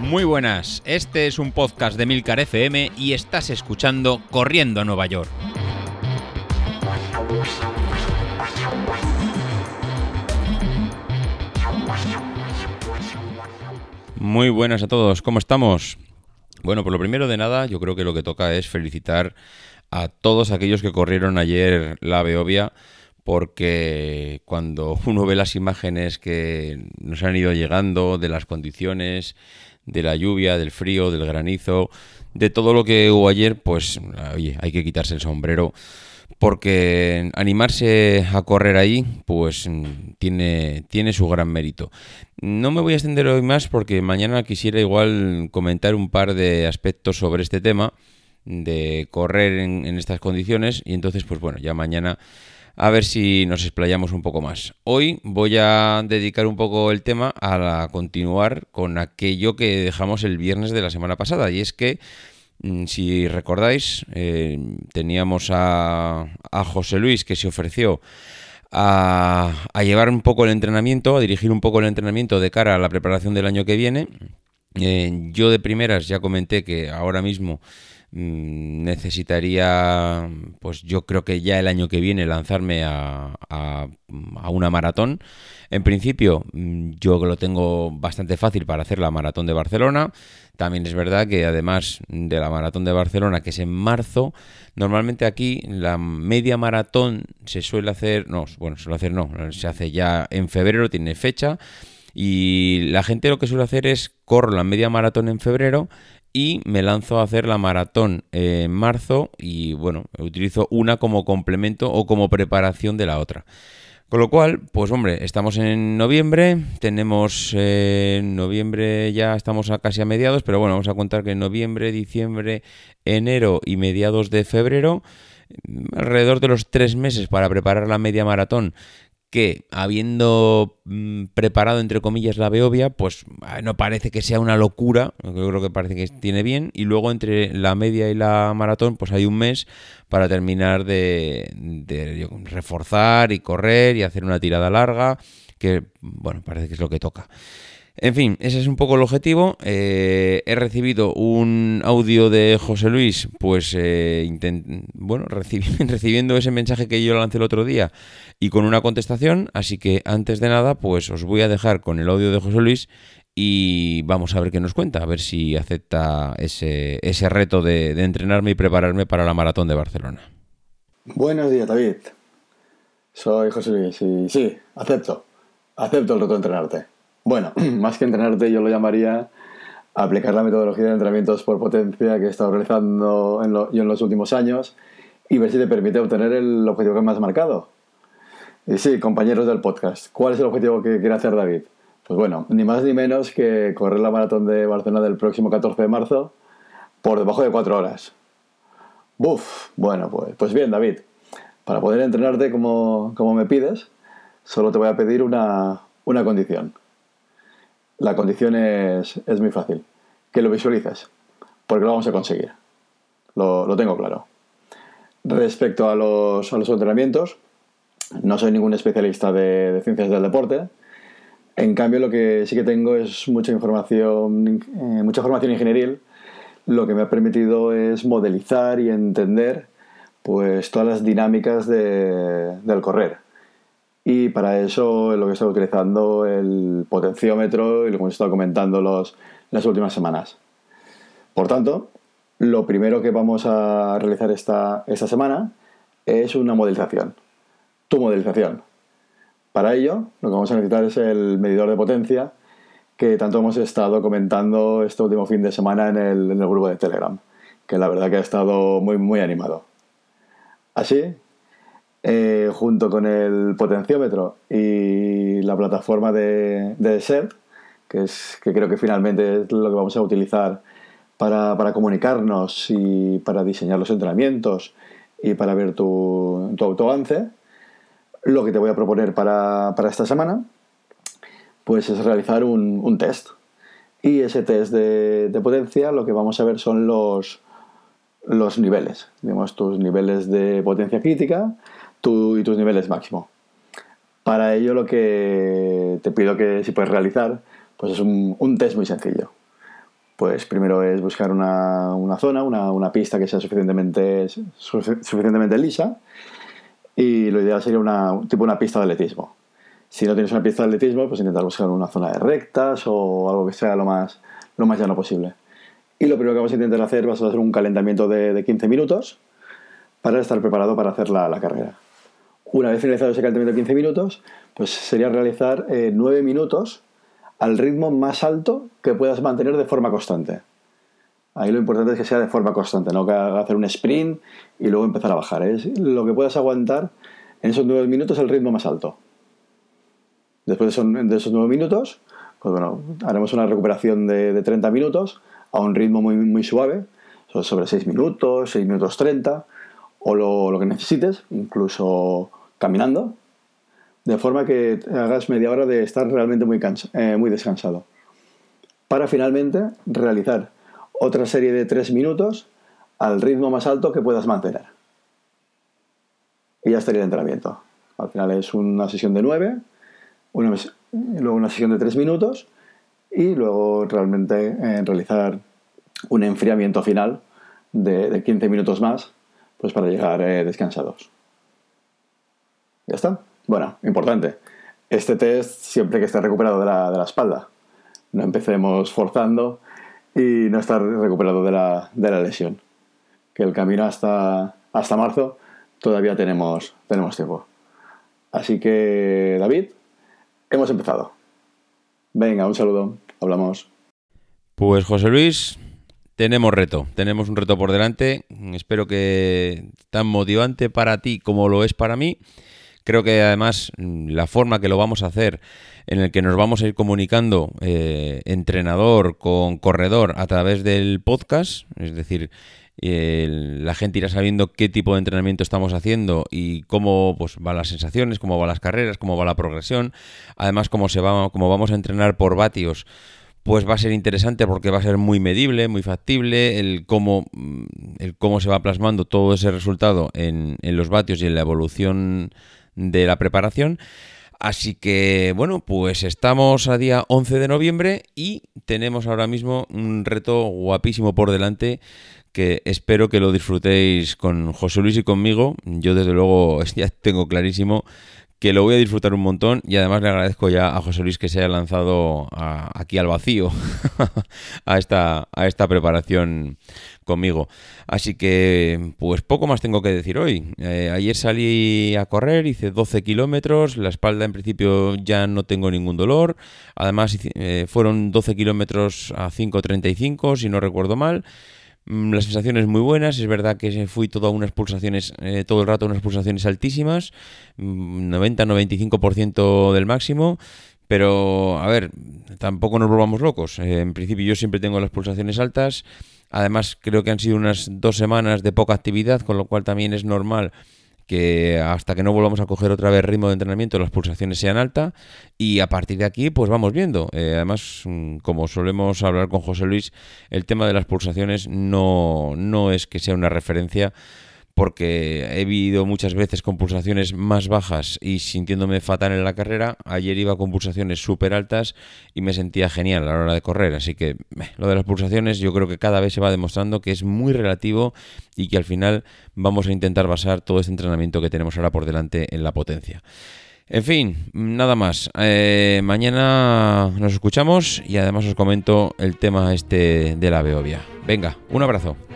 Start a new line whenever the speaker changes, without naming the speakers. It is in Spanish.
Muy buenas, este es un podcast de Milcar FM y estás escuchando Corriendo a Nueva York. Muy buenas a todos, ¿cómo estamos? Bueno, por lo primero de nada, yo creo que lo que toca es felicitar a todos aquellos que corrieron ayer la Beovia porque cuando uno ve las imágenes que nos han ido llegando de las condiciones, de la lluvia, del frío, del granizo, de todo lo que hubo ayer, pues oye, hay que quitarse el sombrero porque animarse a correr ahí, pues tiene, tiene su gran mérito. No me voy a extender hoy más porque mañana quisiera igual comentar un par de aspectos sobre este tema de correr en, en estas condiciones y entonces pues bueno, ya mañana a ver si nos explayamos un poco más. Hoy voy a dedicar un poco el tema a continuar con aquello que dejamos el viernes de la semana pasada, y es que, mm, si recordáis, eh, teníamos a, José Luis que se ofreció a, llevar un poco el entrenamiento, a dirigir un poco el entrenamiento de cara a la preparación del año que viene. Eh, yo de primeras ya comenté que ahora mismo necesitaría, pues yo creo que ya el año que viene lanzarme a, a, una maratón. En principio, mm, yo lo tengo bastante fácil para hacer la maratón de Barcelona. También es verdad que además de la maratón de Barcelona, que es en marzo, normalmente aquí la media maratón se suele hacer, no, bueno, suele hacer no, se hace ya en febrero, tiene fecha. Y la gente lo que suele hacer es corro la media maratón en febrero y me lanzo a hacer la maratón en marzo y bueno, utilizo una como complemento o como preparación de la otra. Con lo cual, pues hombre, estamos en noviembre, tenemos eh, noviembre ya estamos a casi a mediados, pero bueno, vamos a contar que en noviembre, diciembre, enero y mediados de febrero, alrededor de los tres meses para preparar la media maratón que habiendo mm, preparado entre comillas la Beovia, pues ah, no parece que sea una locura, yo creo que parece que tiene bien, y luego entre la media y la maratón, pues hay un mes para terminar de, de reforzar y correr y hacer una tirada larga, que bueno, parece que es lo que toca. En fin, ese es un poco el objetivo. Eh, he recibido un audio de José Luis, pues eh, bueno, recibiendo ese mensaje que yo lancé el otro día y con una contestación. Así que antes de nada, pues os voy a dejar con el audio de José Luis y vamos a ver qué nos cuenta, a ver si acepta ese, ese reto de, de entrenarme y prepararme para la maratón de Barcelona.
Buenos días, David. Soy José Luis y sí, acepto. Acepto el reto de entrenarte. Bueno, más que entrenarte, yo lo llamaría aplicar la metodología de entrenamientos por potencia que he estado realizando en yo en los últimos años y ver si te permite obtener el objetivo que me has marcado. Y sí, compañeros del podcast, ¿cuál es el objetivo que quiere hacer David? Pues bueno, ni más ni menos que correr la maratón de Barcelona del próximo 14 de marzo por debajo de 4 horas. Buf, bueno, pues, pues bien, David, para poder entrenarte como, como me pides, solo te voy a pedir una, una condición. La condición es, muy fácil. Que lo visualices, porque lo vamos a conseguir. Lo, tengo claro. Respecto a los, a los, entrenamientos, no soy ningún especialista de, ciencias del deporte. En cambio, lo que sí que tengo es mucha información, eh, mucha formación ingenieril, lo que me ha permitido es modelizar y entender pues todas las dinámicas del correr y para eso es lo que estoy utilizando el potenciómetro y lo que hemos estado comentando los, las últimas semanas. Por tanto, lo primero que vamos a realizar esta, esta semana es una modelización. Tu modelización. Para ello, lo que vamos a necesitar es el medidor de potencia que tanto hemos estado comentando este último fin de semana en el, en el grupo de Telegram, que la verdad que ha estado muy, muy animado. Así eh, junto con el potenciómetro y la plataforma de, de que, es, que creo que finalmente es lo que vamos a utilizar para, para comunicarnos y para diseñar los entrenamientos y para ver tu, tu autoavance, lo que te voy a proponer para, para esta semana pues es realizar un, un, test. Y ese test de, de, potencia lo que vamos a ver son los, los niveles, digamos, tus niveles de potencia crítica, y tus niveles máximo. Para ello lo que te pido que si puedes realizar, pues es un, un test muy sencillo. Pues primero es buscar una, una zona, una, una, pista que sea suficientemente, suficientemente lisa y lo ideal sería una, tipo una pista de atletismo. Si no tienes una pista de atletismo, pues intentar buscar una zona de rectas o algo que sea lo más, lo más llano posible. Y lo primero que vamos a intentar hacer va a ser un calentamiento de, de 15 minutos para estar preparado para hacer la, la, carrera. Una vez finalizado ese calentamiento de 15 minutos, pues sería realizar eh, 9 minutos al ritmo más alto que puedas mantener de forma constante. Ahí lo importante es que sea de forma constante, no que hacer un sprint y luego empezar a bajar. Es lo que puedas aguantar en esos 9 minutos el ritmo más alto. Después de esos 9 minutos, pues bueno, haremos una recuperación de, de 30 minutos a un ritmo muy, suave, sobre 6 minutos, 6 minutos 30, o lo que necesites, incluso caminando, de forma que hagas media hora de estar realmente muy, eh, muy descansado. Para finalmente realizar otra serie de 3 minutos al ritmo más alto que puedas mantener. Y ya estaría el entrenamiento. Al final es una sesión de 9, una, luego una sesión de 3 minutos y luego realmente eh, realizar un enfriamiento final de, de, 15 minutos más pues para llegar eh, descansados. Ya está. Bueno, importante. Este test siempre que esté recuperado de la, de la espalda. No empecemos forzando y no estar recuperado de la, de la lesión. Que el camino hasta, hasta marzo todavía tenemos, tenemos tiempo. Así que, David, hemos empezado. Venga, un saludo. Hablamos.
Pues José Luis, tenemos reto, tenemos un reto por delante. Espero que tan motivante para ti como lo es para mí. Creo que además la forma que lo vamos a hacer, en el que nos vamos a ir comunicando eh, entrenador con corredor a través del podcast, es decir, la gente irá sabiendo qué tipo de entrenamiento estamos haciendo y cómo pues, van las sensaciones, cómo van las carreras, cómo va la progresión. Además, cómo, se va, cómo vamos a entrenar por vatios, pues va a ser interesante porque va a ser muy medible, muy factible, el cómo, mm, el cómo se va plasmando todo ese resultado en, en los vatios y en la evolución de la preparación. Así que, bueno, pues estamos a día 11 de noviembre y tenemos ahora mismo un reto guapísimo por delante que espero que lo disfrutéis con José Luis y conmigo. Yo desde luego ya tengo clarísimo que lo voy a disfrutar un montón y además le agradezco ya a José Luis que se haya lanzado aquí al vacío a, esta, a esta preparación conmigo. Así que, pues poco más tengo que decir hoy. Eh, ayer salí a correr, hice 12 kilómetros, la espalda en principio ya no tengo ningún dolor. Además, eh, fueron 12 kilómetros a 5.35, si no recuerdo mal. Mm, las sensaciones muy buenas, es verdad que fui todo unas pulsaciones, eh, todo el rato unas pulsaciones altísimas, 90-95% mm, del máximo, pero a ver, tampoco nos volvamos locos. Eh, en principio yo siempre tengo las pulsaciones altas, además creo que han sido unas dos semanas de poca actividad, con lo cual también es normal que hasta que no volvamos a coger otra vez ritmo de entrenamiento las pulsaciones sean altas y a partir de aquí pues vamos viendo. Eh, además, mm, como solemos hablar con José Luis, el tema de las pulsaciones no, no es que sea una referencia porque he vivido muchas veces con pulsaciones más bajas y sintiéndome fatal en la carrera. Ayer iba con pulsaciones súper altas y me sentía genial a la hora de correr. Así que lo de las pulsaciones yo creo que cada vez se va demostrando que es muy relativo y que al final vamos a intentar basar todo este entrenamiento que tenemos ahora por delante en la potencia. En fin, nada más. Eh, mañana nos escuchamos y además os comento el tema este de la Beovia. Venga, un abrazo.